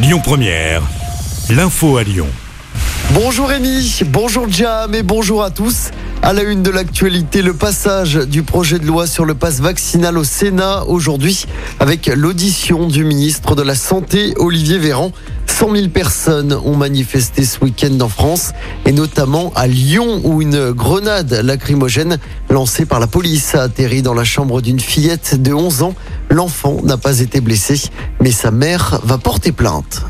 Lyon Première, l'info à Lyon. Bonjour Rémi, bonjour Jam et bonjour à tous. À la une de l'actualité, le passage du projet de loi sur le passe vaccinal au Sénat aujourd'hui avec l'audition du ministre de la Santé Olivier Véran. 100 000 personnes ont manifesté ce week-end en France et notamment à Lyon où une grenade lacrymogène lancée par la police a atterri dans la chambre d'une fillette de 11 ans. L'enfant n'a pas été blessé mais sa mère va porter plainte.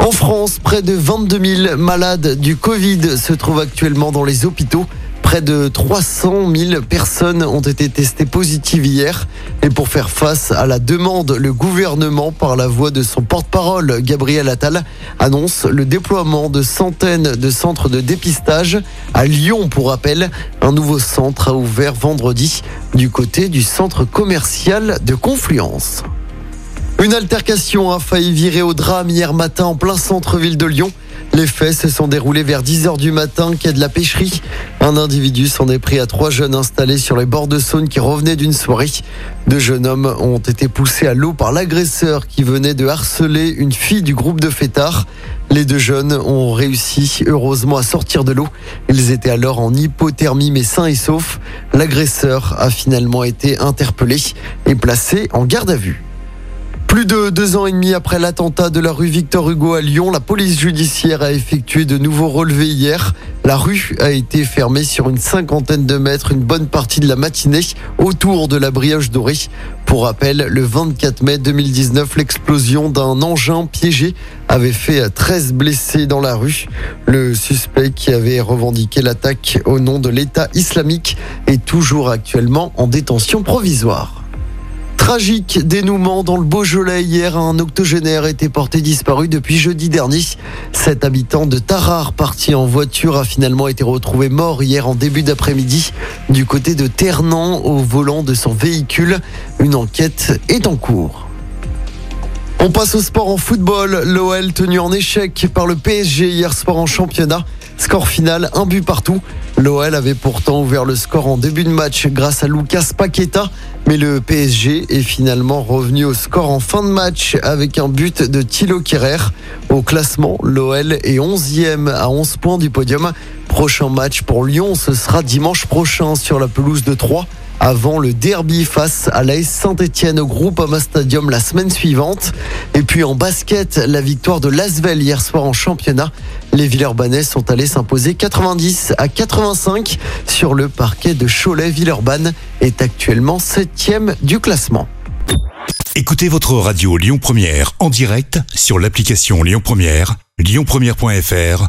En France, près de 22 000 malades du Covid se trouvent actuellement dans les hôpitaux. Près de 300 000 personnes ont été testées positives hier. Et pour faire face à la demande, le gouvernement, par la voix de son porte-parole, Gabriel Attal, annonce le déploiement de centaines de centres de dépistage. À Lyon, pour rappel, un nouveau centre a ouvert vendredi du côté du centre commercial de Confluence. Une altercation a failli virer au drame hier matin en plein centre-ville de Lyon. Les faits se sont déroulés vers 10h du matin, quai de la pêcherie. Un individu s'en est pris à trois jeunes installés sur les bords de Saône qui revenaient d'une soirée. Deux jeunes hommes ont été poussés à l'eau par l'agresseur qui venait de harceler une fille du groupe de fêtards. Les deux jeunes ont réussi heureusement à sortir de l'eau. Ils étaient alors en hypothermie mais sains et saufs. L'agresseur a finalement été interpellé et placé en garde à vue. Plus de deux ans et demi après l'attentat de la rue Victor Hugo à Lyon, la police judiciaire a effectué de nouveaux relevés hier. La rue a été fermée sur une cinquantaine de mètres une bonne partie de la matinée autour de la brioche dorée. Pour rappel, le 24 mai 2019, l'explosion d'un engin piégé avait fait 13 blessés dans la rue. Le suspect qui avait revendiqué l'attaque au nom de l'État islamique est toujours actuellement en détention provisoire. Tragique dénouement dans le Beaujolais. Hier, un octogénaire était porté disparu depuis jeudi dernier. Cet habitant de Tarare, parti en voiture, a finalement été retrouvé mort hier en début d'après-midi du côté de Ternan au volant de son véhicule. Une enquête est en cours. On passe au sport en football. L'OL tenu en échec par le PSG hier soir en championnat. Score final, un but partout. L'OL avait pourtant ouvert le score en début de match grâce à Lucas Paqueta, mais le PSG est finalement revenu au score en fin de match avec un but de Thilo Kerrer. Au classement, l'OL est 11e à 11 points du podium. Prochain match pour Lyon, ce sera dimanche prochain sur la pelouse de Troyes avant le derby face à l'AS Saint-Etienne au groupe Ama Stadium la semaine suivante. Et puis en basket, la victoire de Lasvel hier soir en championnat. Les Villeurbanais sont allés s'imposer 90 à 85 sur le parquet de Cholet. Villeurbanne est actuellement septième du classement. Écoutez votre radio Lyon Première en direct sur l'application Lyon Première, lyonpremière.fr